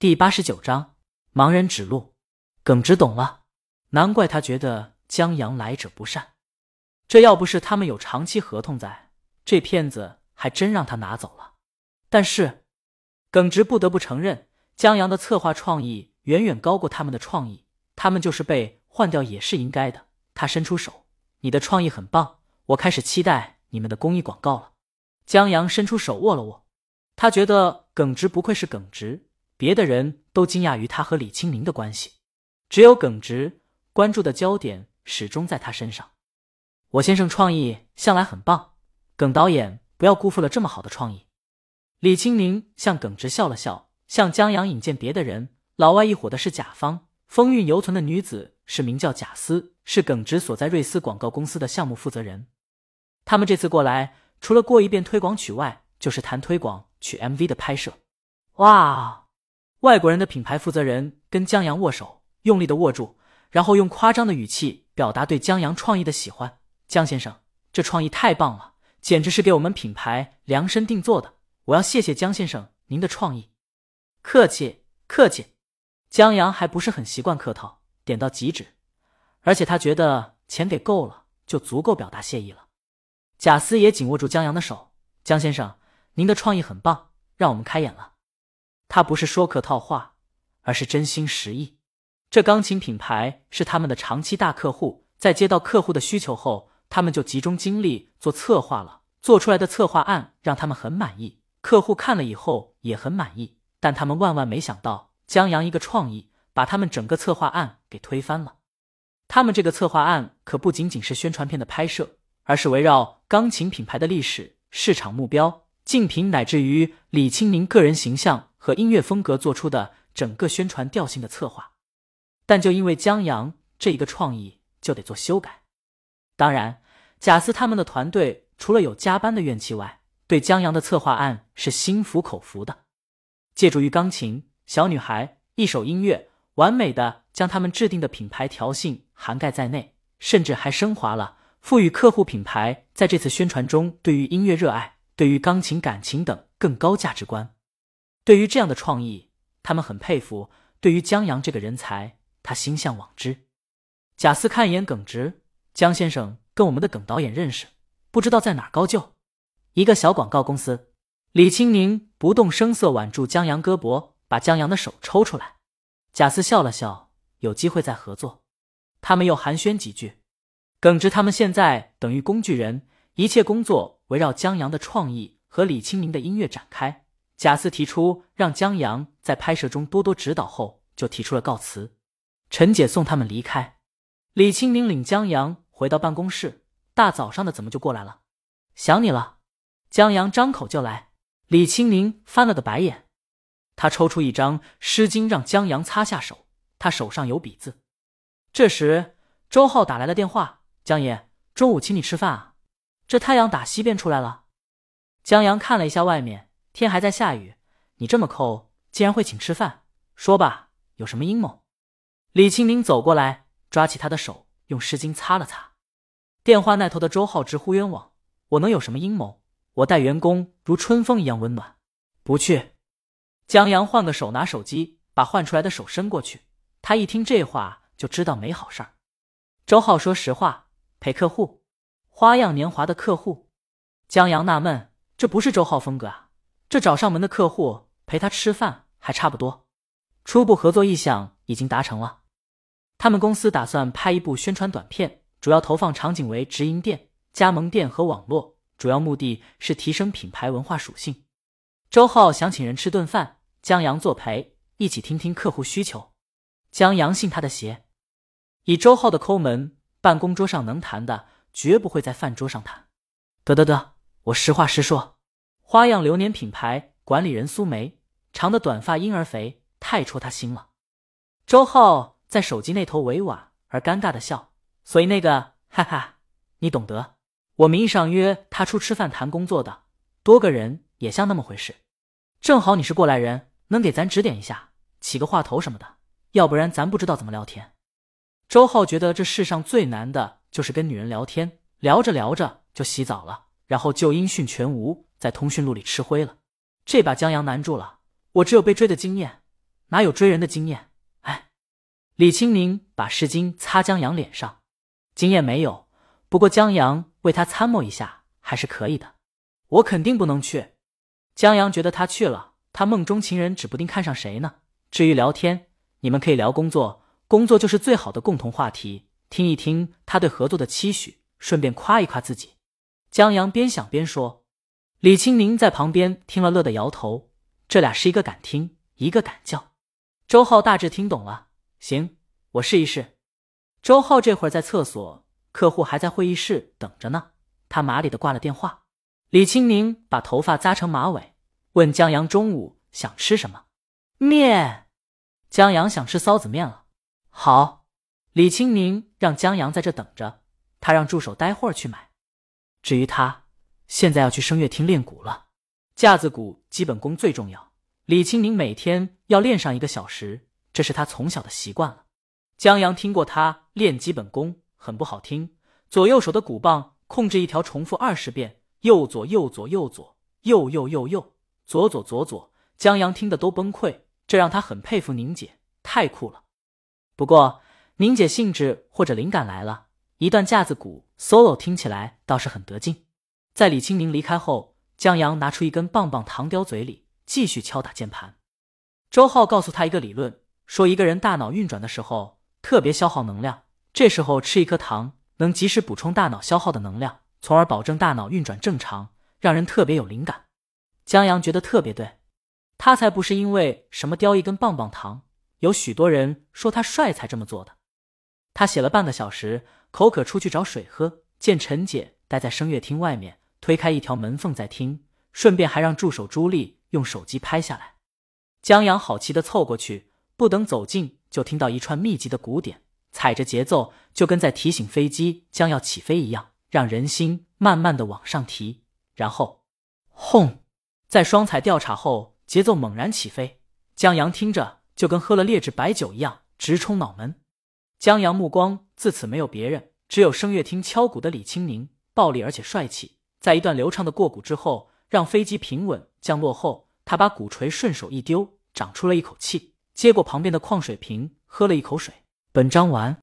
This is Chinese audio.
第八十九章，盲人指路。耿直懂了，难怪他觉得江阳来者不善。这要不是他们有长期合同在，这片子还真让他拿走了。但是，耿直不得不承认，江阳的策划创意远远高过他们的创意。他们就是被换掉也是应该的。他伸出手：“你的创意很棒，我开始期待你们的公益广告了。”江阳伸出手握了握，他觉得耿直不愧是耿直。别的人都惊讶于他和李清明的关系，只有耿直关注的焦点始终在他身上。我先生创意向来很棒，耿导演不要辜负了这么好的创意。李清明向耿直笑了笑，向江阳引荐别的人。老外一伙的是甲方，风韵犹存的女子是名叫贾思，是耿直所在瑞思广告公司的项目负责人。他们这次过来，除了过一遍推广曲外，就是谈推广曲 MV 的拍摄。哇！外国人的品牌负责人跟江阳握手，用力的握住，然后用夸张的语气表达对江阳创意的喜欢。江先生，这创意太棒了，简直是给我们品牌量身定做的。我要谢谢江先生您的创意。客气客气。江阳还不是很习惯客套，点到即止，而且他觉得钱给够了，就足够表达谢意了。贾斯也紧握住江阳的手，江先生，您的创意很棒，让我们开眼了。他不是说客套话，而是真心实意。这钢琴品牌是他们的长期大客户，在接到客户的需求后，他们就集中精力做策划了。做出来的策划案让他们很满意，客户看了以后也很满意。但他们万万没想到，江阳一个创意把他们整个策划案给推翻了。他们这个策划案可不仅仅是宣传片的拍摄，而是围绕钢琴品牌的历史、市场目标、竞品，乃至于李清明个人形象。和音乐风格做出的整个宣传调性的策划，但就因为江阳这一个创意，就得做修改。当然，贾斯他们的团队除了有加班的怨气外，对江阳的策划案是心服口服的。借助于钢琴、小女孩、一首音乐，完美的将他们制定的品牌调性涵盖在内，甚至还升华了，赋予客户品牌在这次宣传中对于音乐热爱、对于钢琴感情等更高价值观。对于这样的创意，他们很佩服。对于江阳这个人才，他心向往之。贾斯看一眼耿直，江先生跟我们的耿导演认识，不知道在哪儿高就。一个小广告公司。李青宁不动声色挽住江阳胳膊，把江阳的手抽出来。贾斯笑了笑，有机会再合作。他们又寒暄几句。耿直他们现在等于工具人，一切工作围绕江阳的创意和李青宁的音乐展开。贾斯提出让江阳在拍摄中多多指导后，就提出了告辞。陈姐送他们离开。李清明领江阳回到办公室，大早上的怎么就过来了？想你了。江阳张口就来。李清明翻了个白眼。他抽出一张湿巾让江阳擦下手，他手上有笔字。这时周浩打来了电话：“江爷，中午请你吃饭啊，这太阳打西边出来了。”江阳看了一下外面。天还在下雨，你这么抠，竟然会请吃饭？说吧，有什么阴谋？李清明走过来，抓起他的手，用湿巾擦了擦。电话那头的周浩直呼冤枉：“我能有什么阴谋？我待员工如春风一样温暖。”不去。江阳换个手拿手机，把换出来的手伸过去。他一听这话，就知道没好事儿。周浩说实话，陪客户，花样年华的客户。江阳纳闷，这不是周浩风格啊。这找上门的客户陪他吃饭还差不多，初步合作意向已经达成了。他们公司打算拍一部宣传短片，主要投放场景为直营店、加盟店和网络，主要目的是提升品牌文化属性。周浩想请人吃顿饭，江阳作陪，一起听听客户需求。江阳信他的邪，以周浩的抠门，办公桌上能谈的绝不会在饭桌上谈。得得得，我实话实说。花样流年品牌管理人苏梅，长的短发婴儿肥，太戳他心了。周浩在手机那头委婉而尴尬的笑，所以那个哈哈，你懂得。我名义上约他出吃饭谈工作的，多个人也像那么回事。正好你是过来人，能给咱指点一下，起个话头什么的，要不然咱不知道怎么聊天。周浩觉得这世上最难的就是跟女人聊天，聊着聊着就洗澡了，然后就音讯全无。在通讯录里吃灰了，这把江阳难住了。我只有被追的经验，哪有追人的经验？哎，李青宁把湿巾擦江阳脸上，经验没有，不过江阳为他参谋一下还是可以的。我肯定不能去。江阳觉得他去了，他梦中情人指不定看上谁呢。至于聊天，你们可以聊工作，工作就是最好的共同话题。听一听他对合作的期许，顺便夸一夸自己。江阳边想边说，李青宁在旁边听了乐得摇头。这俩是一个敢听，一个敢叫。周浩大致听懂了，行，我试一试。周浩这会儿在厕所，客户还在会议室等着呢。他麻利的挂了电话。李青宁把头发扎成马尾，问江阳中午想吃什么。面。江阳想吃臊子面了。好。李青宁让江阳在这等着，他让助手待会儿去买。至于他，现在要去声乐厅练鼓了。架子鼓基本功最重要，李青宁每天要练上一个小时，这是他从小的习惯了。江阳听过他练基本功，很不好听。左右手的鼓棒控制一条重复二十遍，右左右左右左右右右右左左左左。江阳听得都崩溃，这让他很佩服宁姐，太酷了。不过。宁姐兴致或者灵感来了，一段架子鼓 solo 听起来倒是很得劲。在李青宁离开后，江阳拿出一根棒棒糖叼嘴里，继续敲打键盘。周浩告诉他一个理论，说一个人大脑运转的时候特别消耗能量，这时候吃一颗糖能及时补充大脑消耗的能量，从而保证大脑运转正常，让人特别有灵感。江阳觉得特别对，他才不是因为什么叼一根棒棒糖，有许多人说他帅才这么做的。他写了半个小时，口渴出去找水喝，见陈姐待在声乐厅外面，推开一条门缝在听，顺便还让助手朱莉用手机拍下来。江阳好奇的凑过去，不等走近，就听到一串密集的鼓点，踩着节奏，就跟在提醒飞机将要起飞一样，让人心慢慢的往上提。然后，轰，在双踩调查后，节奏猛然起飞，江阳听着就跟喝了劣质白酒一样，直冲脑门。江阳目光自此没有别人，只有声乐厅敲鼓的李青宁，暴力而且帅气。在一段流畅的过鼓之后，让飞机平稳降落后，他把鼓槌顺手一丢，长出了一口气，接过旁边的矿水瓶，喝了一口水。本章完。